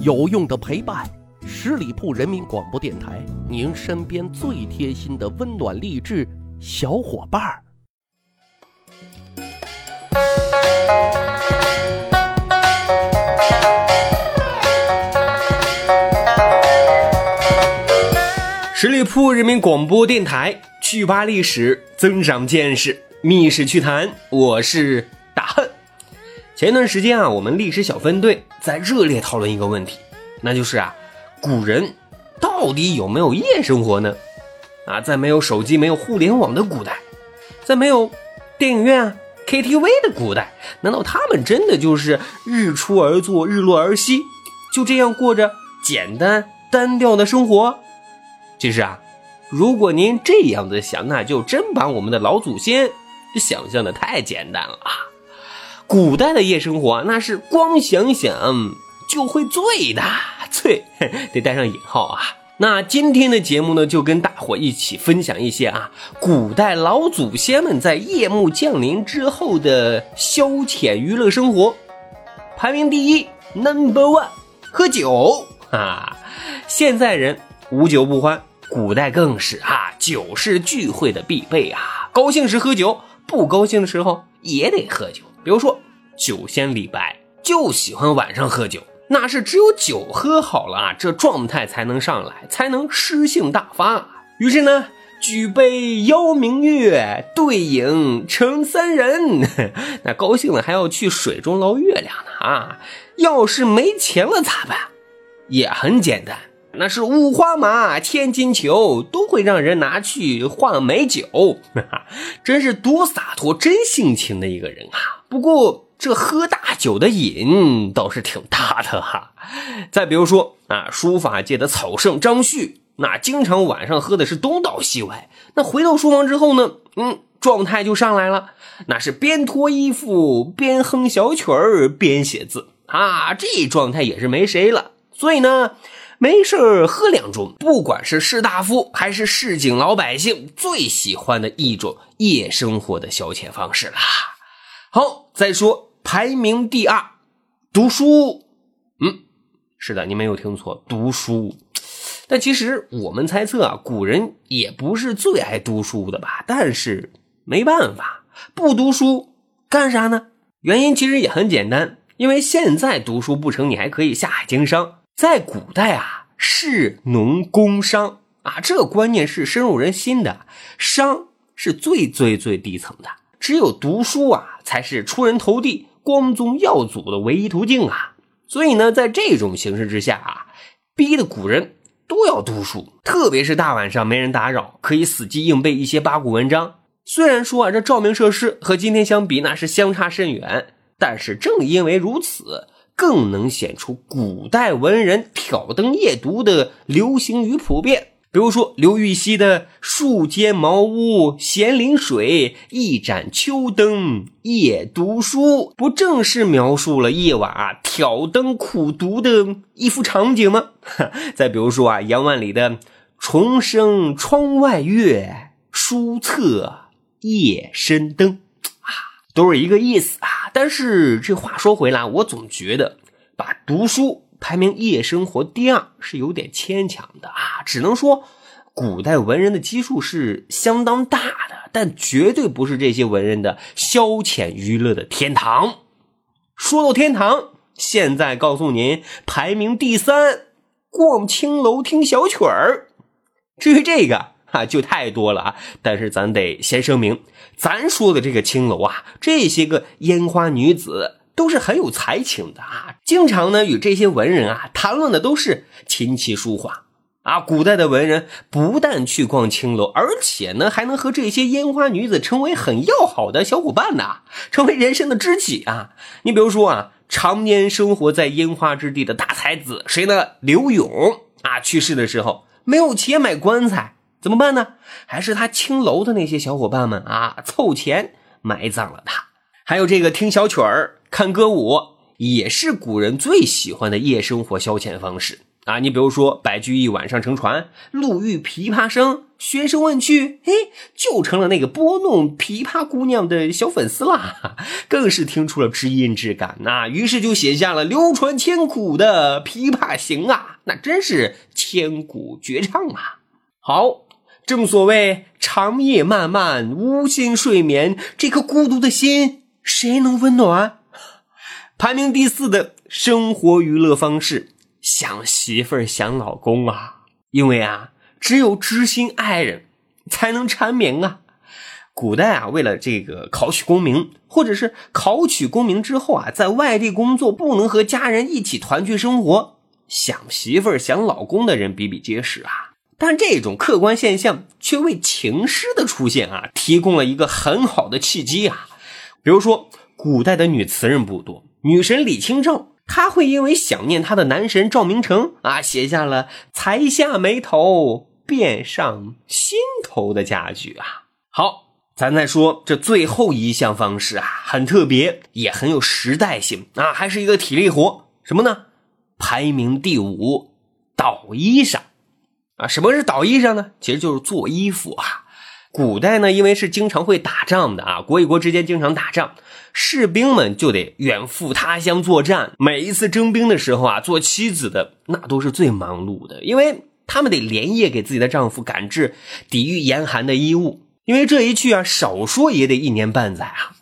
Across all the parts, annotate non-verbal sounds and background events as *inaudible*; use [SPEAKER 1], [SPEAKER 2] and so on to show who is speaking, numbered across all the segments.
[SPEAKER 1] 有用的陪伴，十里铺人民广播电台，您身边最贴心的温暖励志小伙伴儿。
[SPEAKER 2] 十里铺人民广播电台，趣吧历史，增长见识，密室趣谈，我是大恨。前段时间啊，我们历史小分队在热烈讨论一个问题，那就是啊，古人到底有没有夜生活呢？啊，在没有手机、没有互联网的古代，在没有电影院、KTV 的古代，难道他们真的就是日出而作，日落而息，就这样过着简单单调的生活？其实啊，如果您这样子想，那就真把我们的老祖先想象的太简单了啊！古代的夜生活那是光想想就会醉的，*laughs* 醉 *laughs* 得带上引号啊！那今天的节目呢，就跟大伙一起分享一些啊，古代老祖先们在夜幕降临之后的消遣娱乐生活。排名第一，Number One，喝酒啊！现在人无酒不欢。古代更是啊，酒是聚会的必备啊。高兴时喝酒，不高兴的时候也得喝酒。比如说酒仙李白就喜欢晚上喝酒，那是只有酒喝好了啊，这状态才能上来，才能诗性大发。于是呢，举杯邀明月，对影成三人。*laughs* 那高兴了还要去水中捞月亮呢啊！要是没钱了咋办？也很简单。那是五花马，千金裘，都会让人拿去换美酒，*laughs* 真是多洒脱、真性情的一个人啊！不过这喝大酒的瘾倒是挺大的哈。再比如说啊，书法界的草圣张旭，那经常晚上喝的是东倒西歪，那回到书房之后呢，嗯，状态就上来了，那是边脱衣服边哼小曲儿边写字啊，这状态也是没谁了。所以呢。没事喝两盅，不管是士大夫还是市井老百姓，最喜欢的一种夜生活的消遣方式啦。好，再说排名第二，读书。嗯，是的，你没有听错，读书。但其实我们猜测啊，古人也不是最爱读书的吧？但是没办法，不读书干啥呢？原因其实也很简单，因为现在读书不成，你还可以下海经商。在古代啊，士农工商啊，这个观念是深入人心的。商是最最最低层的，只有读书啊，才是出人头地、光宗耀祖的唯一途径啊。所以呢，在这种形势之下啊，逼的古人都要读书，特别是大晚上没人打扰，可以死记硬背一些八股文章。虽然说啊，这照明设施和今天相比那是相差甚远，但是正因为如此。更能显出古代文人挑灯夜读的流行与普遍。比如说刘禹锡的“树间茅屋闲临水，一盏秋灯夜读书”，不正是描述了夜晚挑灯苦读的一幅场景吗？*laughs* 再比如说啊杨万里的“重生窗外月，书册夜深灯”。都是一个意思啊，但是这话说回来，我总觉得把读书排名夜生活第二是有点牵强的啊。只能说，古代文人的基数是相当大的，但绝对不是这些文人的消遣娱乐的天堂。说到天堂，现在告诉您，排名第三，逛青楼听小曲儿。至于这个。啊，就太多了啊！但是咱得先声明，咱说的这个青楼啊，这些个烟花女子都是很有才情的啊，经常呢与这些文人啊谈论的都是琴棋书画啊。古代的文人不但去逛青楼，而且呢还能和这些烟花女子成为很要好的小伙伴呐，成为人生的知己啊。你比如说啊，常年生活在烟花之地的大才子谁呢？刘永啊，去世的时候没有钱买棺材。怎么办呢？还是他青楼的那些小伙伴们啊，凑钱埋葬了他。还有这个听小曲儿、看歌舞，也是古人最喜欢的夜生活消遣方式。啊，你比如说白居易晚上乘船，路遇琵琶声，学生问去，嘿，就成了那个拨弄琵琶姑娘的小粉丝啦，*laughs* 更是听出了知音之感呐。于是就写下了流传千古的《琵琶行》啊，那真是千古绝唱啊。好，正所谓长夜漫漫，无心睡眠，这颗孤独的心，谁能温暖？排名第四的生活娱乐方式。想媳妇儿想老公啊，因为啊，只有知心爱人，才能缠绵啊。古代啊，为了这个考取功名，或者是考取功名之后啊，在外地工作不能和家人一起团聚生活，想媳妇儿想老公的人比比皆是啊。但这种客观现象却为情诗的出现啊，提供了一个很好的契机啊。比如说，古代的女词人不多，女神李清照。她会因为想念她的男神赵明诚啊，写下了“才下眉头，便上心头”的佳句啊。好，咱再说这最后一项方式啊，很特别，也很有时代性啊，还是一个体力活。什么呢？排名第五，捣衣裳啊。什么是捣衣裳呢？其实就是做衣服啊。古代呢，因为是经常会打仗的啊，国与国之间经常打仗，士兵们就得远赴他乡作战。每一次征兵的时候啊，做妻子的那都是最忙碌的，因为他们得连夜给自己的丈夫赶制抵御严寒的衣物。因为这一去啊，少说也得一年半载啊。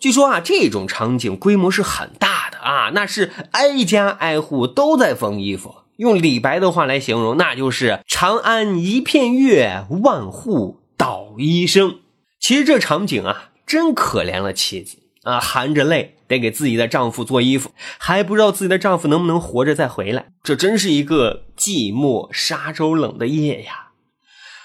[SPEAKER 2] 据说啊，这种场景规模是很大的啊，那是挨家挨户都在缝衣服。用李白的话来形容，那就是“长安一片月，万户”。捣衣声，其实这场景啊，真可怜了妻子啊，含着泪得给自己的丈夫做衣服，还不知道自己的丈夫能不能活着再回来，这真是一个寂寞沙洲冷的夜呀。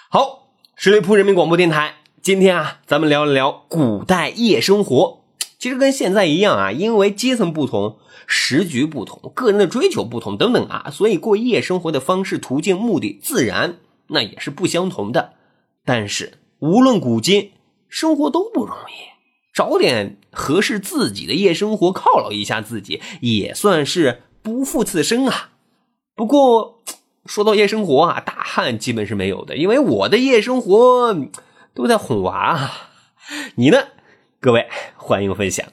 [SPEAKER 2] 好，十里铺人民广播电台，今天啊，咱们聊一聊古代夜生活。其实跟现在一样啊，因为阶层不同、时局不同、个人的追求不同等等啊，所以过夜生活的方式、途径、目的，自然那也是不相同的。但是，无论古今，生活都不容易，找点合适自己的夜生活犒劳一下自己，也算是不负此生啊。不过，说到夜生活啊，大汉基本是没有的，因为我的夜生活都在哄娃。你呢？各位，欢迎分享。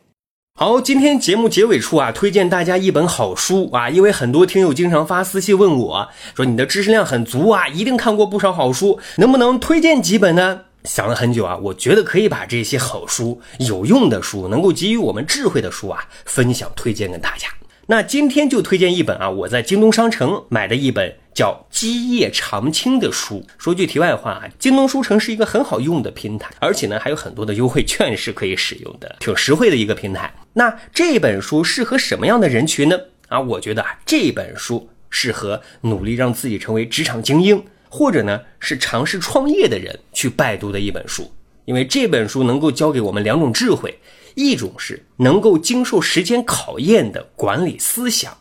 [SPEAKER 2] 好，今天节目结尾处啊，推荐大家一本好书啊，因为很多听友经常发私信问我说你的知识量很足啊，一定看过不少好书，能不能推荐几本呢？想了很久啊，我觉得可以把这些好书、有用的书、能够给予我们智慧的书啊，分享推荐给大家。那今天就推荐一本啊，我在京东商城买的一本。叫基业长青的书。说句题外话啊，京东书城是一个很好用的平台，而且呢还有很多的优惠券是可以使用的，挺实惠的一个平台。那这本书适合什么样的人群呢？啊，我觉得啊这本书适合努力让自己成为职场精英，或者呢是尝试创业的人去拜读的一本书。因为这本书能够教给我们两种智慧，一种是能够经受时间考验的管理思想，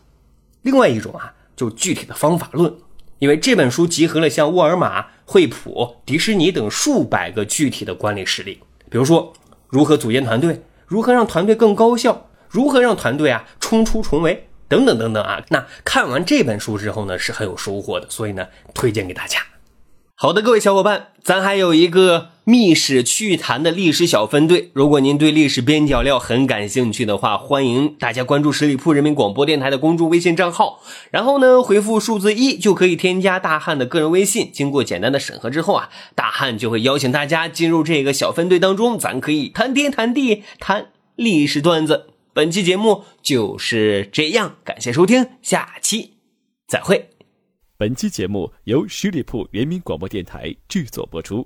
[SPEAKER 2] 另外一种啊就具体的方法论。因为这本书集合了像沃尔玛、惠普、迪士尼等数百个具体的管理实例，比如说如何组建团队，如何让团队更高效，如何让团队啊冲出重围，等等等等啊。那看完这本书之后呢，是很有收获的，所以呢，推荐给大家。好的，各位小伙伴，咱还有一个密史趣谈的历史小分队。如果您对历史边角料很感兴趣的话，欢迎大家关注十里铺人民广播电台的公众微信账号，然后呢回复数字一就可以添加大汉的个人微信。经过简单的审核之后啊，大汉就会邀请大家进入这个小分队当中，咱可以谈天谈地谈历史段子。本期节目就是这样，感谢收听，下期再会。
[SPEAKER 3] 本期节目由十里铺人民广播电台制作播出。